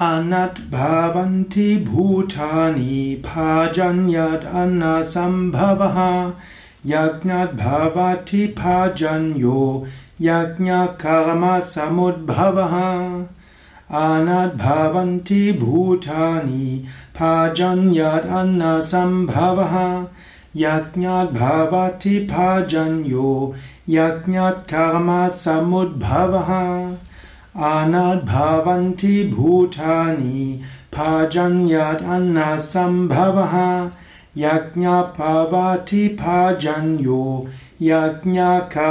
अनद्भवन्ति भूतानि भाजन्यद् अन्नसम्भवः। यज्ञद्भवति भाजन्यो यज्ञकर्मसमुद्भवः। अनद्भवन्ति भूतानि भाजन्यद् अन्नसम्भवः। यज्ञद्भवति भाजन्यो यज्ञकर्मसमुद्भवः अनद्भवन्ति भूतानि भाजन्यद् अन्नसम्भवः। यज्ञपवति भाजन्यो यज्ञकर्मसमुद्भवः